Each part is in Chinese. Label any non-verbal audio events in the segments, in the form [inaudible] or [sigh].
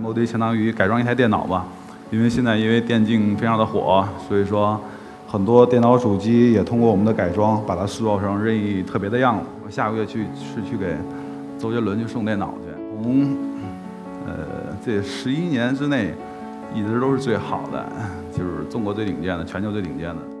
MOD 相当于改装一台电脑吧，因为现在因为电竞非常的火，所以说很多电脑主机也通过我们的改装，把它塑造成任意特别的样子。我下个月去是去给周杰伦去送电脑去，从呃这十一年之内一直都是最好的，就是中国最顶尖的，全球最顶尖的。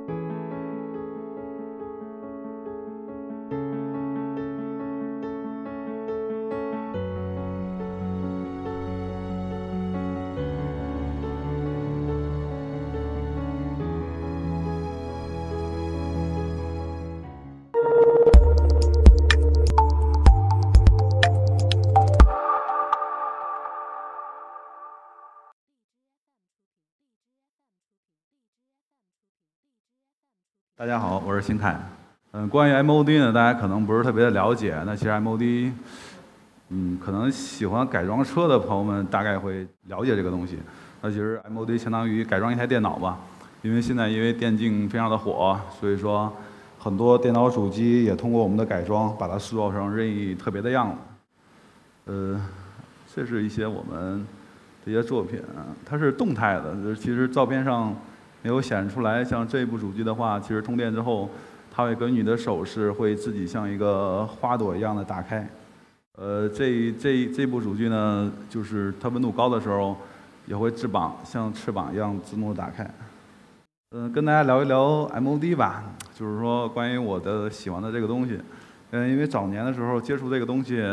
我是新凯。嗯，关于 MOD 呢，大家可能不是特别的了解。那其实 MOD，嗯，可能喜欢改装车的朋友们大概会了解这个东西。那其实 MOD 相当于改装一台电脑吧，因为现在因为电竞非常的火，所以说很多电脑主机也通过我们的改装，把它塑造成任意特别的样子。呃，这是一些我们这些作品，它是动态的，其实照片上。没有显示出来，像这部主机的话，其实通电之后，它会根据你的手势，会自己像一个花朵一样的打开。呃，这这这部主机呢，就是它温度高的时候，也会翅膀像翅膀一样自动打开。嗯，跟大家聊一聊 MOD 吧，就是说关于我的喜欢的这个东西。嗯，因为早年的时候接触这个东西，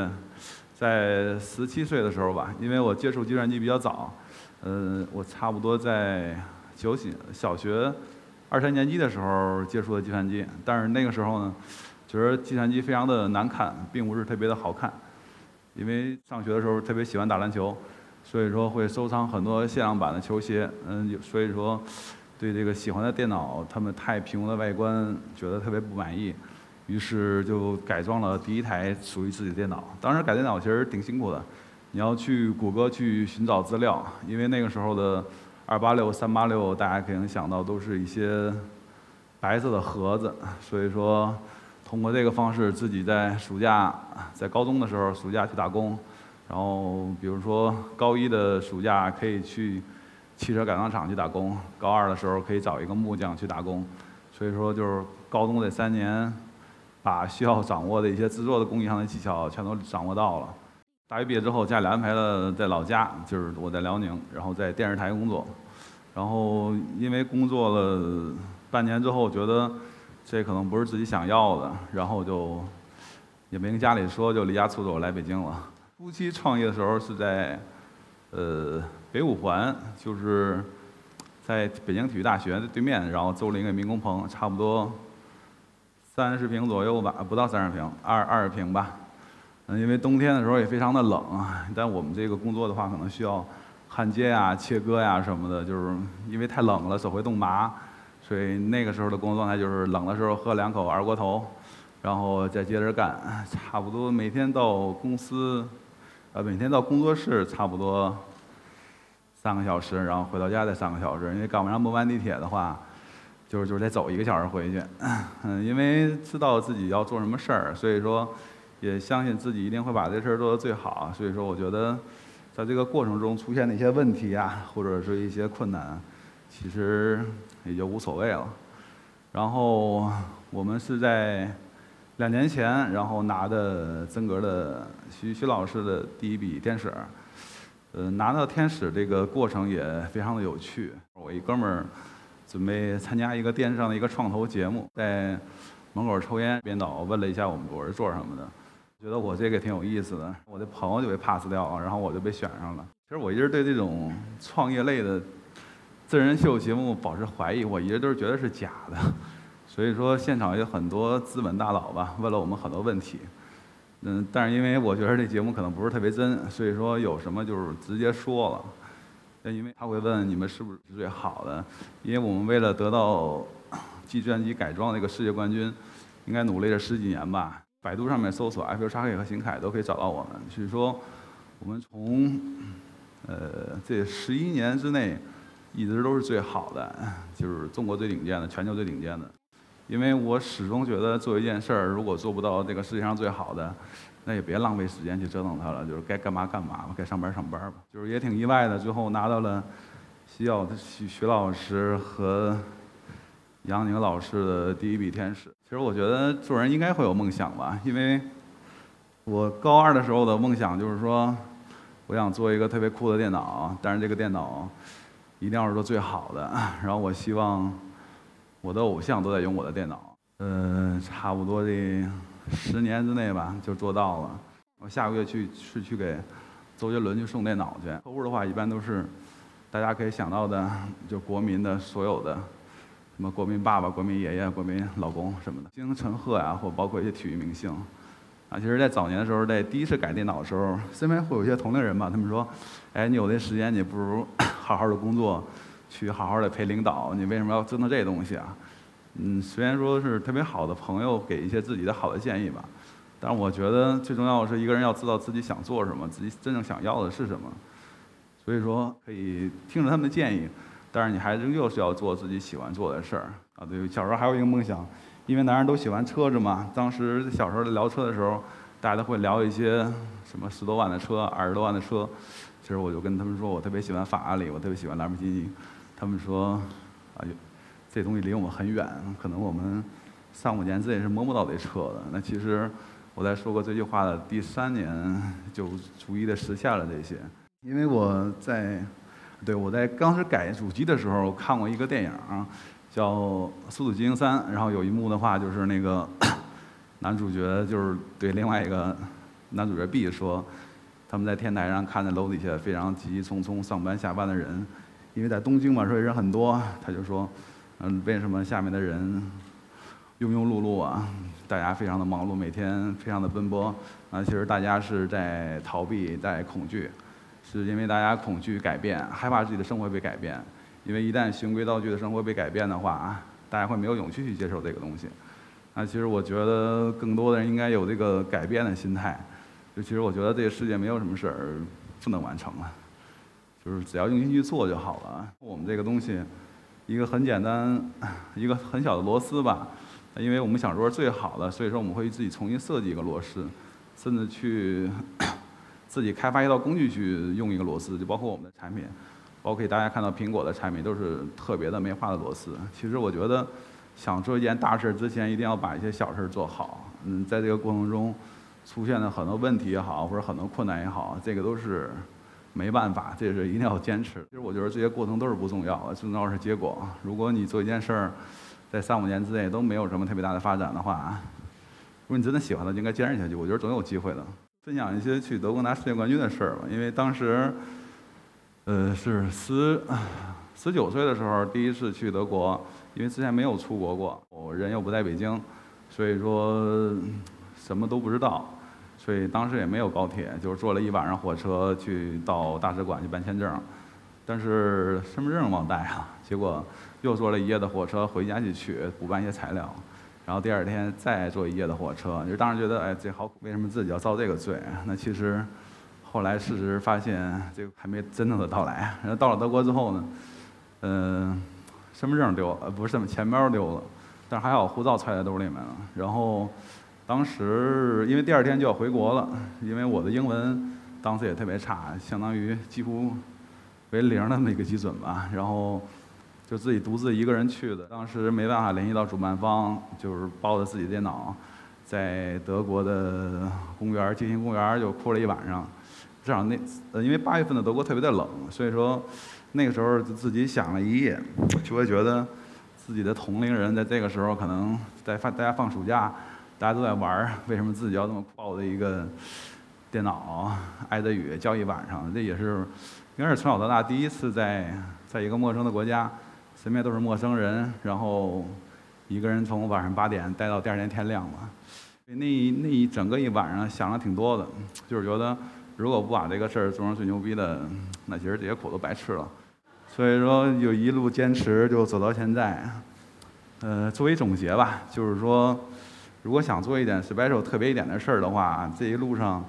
在十七岁的时候吧，因为我接触计算机比较早，嗯，我差不多在。休息小学二三年级的时候接触的计算机，但是那个时候呢，觉得计算机非常的难看，并不是特别的好看。因为上学的时候特别喜欢打篮球，所以说会收藏很多限量版的球鞋。嗯，所以说对这个喜欢的电脑，他们太平庸的外观觉得特别不满意，于是就改装了第一台属于自己的电脑。当时改电脑其实挺辛苦的，你要去谷歌去寻找资料，因为那个时候的。二八六、三八六，大家可能想到都是一些白色的盒子，所以说通过这个方式，自己在暑假在高中的时候暑假去打工，然后比如说高一的暑假可以去汽车改装厂去打工，高二的时候可以找一个木匠去打工，所以说就是高中这三年，把需要掌握的一些制作的工艺上的技巧全都掌握到了。大学毕业之后，家里安排了在老家，就是我在辽宁，然后在电视台工作。然后因为工作了半年之后，觉得这可能不是自己想要的，然后就也没跟家里说，就离家出走来北京了。初期创业的时候是在呃北五环，就是在北京体育大学的对面，然后租了一个民工棚，差不多三十平左右吧，不到三十平，二二十平吧。因为冬天的时候也非常的冷，但我们这个工作的话，可能需要焊接呀、切割呀什么的，就是因为太冷了，手会冻麻，所以那个时候的工作状态就是冷的时候喝两口二锅头，然后再接着干，差不多每天到公司，呃，每天到工作室差不多三个小时，然后回到家再三个小时，因为赶不上末班地铁的话，就是就是得走一个小时回去，[coughs] 嗯，因为知道自己要做什么事儿，所以说。也相信自己一定会把这事儿做得最好，所以说我觉得，在这个过程中出现的一些问题啊，或者是一些困难，其实也就无所谓了。然后我们是在两年前，然后拿的曾格的徐徐老师的第一笔天使，呃，拿到天使这个过程也非常的有趣。我一哥们儿准备参加一个电视上的一个创投节目，在门口抽烟，编导问了一下我们我是做什么的。觉得我这个挺有意思的，我的朋友就被 pass 掉了，然后我就被选上了。其实我一直对这种创业类的真人秀节目保持怀疑，我一直都是觉得是假的。所以说现场有很多资本大佬吧，问了我们很多问题。嗯，但是因为我觉得这节目可能不是特别真，所以说有什么就是直接说了。那因为他会问你们是不是最好的，因为我们为了得到计算机改装的一个世界冠军，应该努力了十几年吧。百度上面搜索 F 叉 K 和邢凯都可以找到我们。所以说，我们从呃这十一年之内，一直都是最好的，就是中国最顶尖的，全球最顶尖的。因为我始终觉得做一件事儿，如果做不到这个世界上最好的，那也别浪费时间去折腾它了，就是该干嘛干嘛吧，该上班上班吧。就是也挺意外的，最后拿到了西药徐徐老师和杨宁老师的第一笔天使。其实我觉得做人应该会有梦想吧，因为我高二的时候的梦想就是说，我想做一个特别酷的电脑，但是这个电脑一定要是做最好的。然后我希望我的偶像都在用我的电脑。嗯，差不多这。十年之内吧，就做到了。我下个月去是去给周杰伦去送电脑去。客户的话，一般都是大家可以想到的，就国民的所有的，什么国民爸爸、国民爷爷、国民老公什么的，金陈赫呀，或包括一些体育明星。啊，其实，在早年的时候，在第一次改电脑的时候，身边会有一些同龄人吧，他们说：“哎，你有这时间，你不如 [coughs] 好好的工作，去好好的陪领导，你为什么要折腾这东西啊？”嗯，虽然说是特别好的朋友给一些自己的好的建议吧，但是我觉得最重要的是一个人要知道自己想做什么，自己真正想要的是什么。所以说可以听着他们的建议，但是你还是又是要做自己喜欢做的事儿啊。对，小时候还有一个梦想，因为男人都喜欢车子嘛。当时小时候聊车的时候，大家都会聊一些什么十多万的车、二十多万的车。其实我就跟他们说我特别喜欢法拉利，我特别喜欢兰博基尼。他们说，啊。这东西离我们很远，可能我们三五年之内是摸不到这车的。那其实我在说过这句话的第三年，就逐一的实现了这些。因为我在，对我在当时改主机的时候看过一个电影，叫《速度与激情三》，然后有一幕的话就是那个 [clears throat] 男主角就是对另外一个男主角 B 说，他们在天台上看着楼底下非常急急匆匆上班下班的人，因为在东京嘛，所以人很多，他就说。嗯，为什么下面的人庸庸碌碌啊？大家非常的忙碌，每天非常的奔波。啊，其实大家是在逃避，在恐惧，是因为大家恐惧改变，害怕自己的生活被改变。因为一旦循规蹈矩的生活被改变的话，大家会没有勇气去接受这个东西。那其实我觉得更多的人应该有这个改变的心态。就其实我觉得这个世界没有什么事儿不能完成了，就是只要用心去做就好了。我们这个东西。一个很简单，一个很小的螺丝吧，因为我们想说最好的，所以说我们会自己重新设计一个螺丝，甚至去自己开发一套工具去用一个螺丝，就包括我们的产品，包括大家看到苹果的产品都是特别的没化的螺丝。其实我觉得，想做一件大事之前，一定要把一些小事做好。嗯，在这个过程中出现的很多问题也好，或者很多困难也好，这个都是。没办法，这是一定要坚持。其实我觉得这些过程都是不重要的，最重要是结果。如果你做一件事儿，在三五年之内都没有什么特别大的发展的话，如果你真的喜欢它，就应该坚持下去。我觉得总有机会的。分享一些去德国拿世界冠军的事儿吧。因为当时，呃，是十十九岁的时候第一次去德国，因为之前没有出国过，我人又不在北京，所以说什么都不知道。所以当时也没有高铁，就是坐了一晚上火车去到大使馆去办签证，但是身份证忘带了，结果又坐了一夜的火车回家去取补办一些材料，然后第二天再坐一夜的火车，就当时觉得哎这好苦，为什么自己要遭这个罪？那其实后来事实发现这个还没真正的到来。然后到了德国之后呢，嗯，身份证丢，呃不是钱包丢了，但是还好护照揣在兜里面了，然后。当时因为第二天就要回国了，因为我的英文当时也特别差，相当于几乎为零的那么一个基准吧。然后就自己独自一个人去的，当时没办法联系到主办方，就是抱着自己电脑，在德国的公园儿，金星公园儿就哭了一晚上。至少那呃，因为八月份的德国特别的冷，所以说那个时候就自己想了一夜，就会觉得自己的同龄人在这个时候可能在放大家放暑假。大家都在玩儿，为什么自己要这么抱着一个电脑挨着雨教一晚上？这也是应该是从小到大第一次在在一个陌生的国家，身边都是陌生人，然后一个人从晚上八点待到第二天天亮嘛。那一那一整个一晚上想了挺多的，就是觉得如果不把这个事儿做成最牛逼的，那其实这些苦都白吃了。所以说就一路坚持就走到现在。呃，作为总结吧，就是说。如果想做一点 special 特别一点的事儿的话，这一路上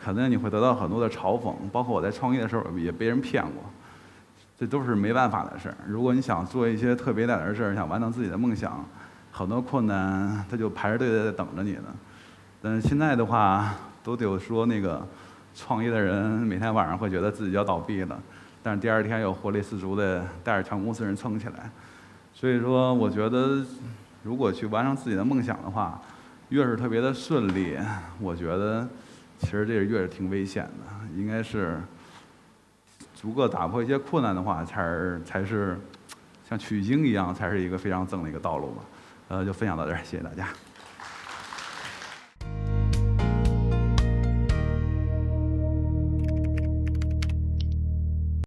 肯定你会得到很多的嘲讽，包括我在创业的时候也被人骗过，这都是没办法的事儿。如果你想做一些特别点的事儿，想完成自己的梦想，很多困难他就排着队在等着你呢。但是现在的话，都得有说那个创业的人每天晚上会觉得自己要倒闭了，但是第二天又活力十足的带着全公司人撑起来。所以说，我觉得如果去完成自己的梦想的话，越是特别的顺利，我觉得其实这是越是挺危险的。应该是逐个打破一些困难的话，才才是像取经一样，才是一个非常正的一个道路嘛。呃，就分享到这儿，谢谢大家。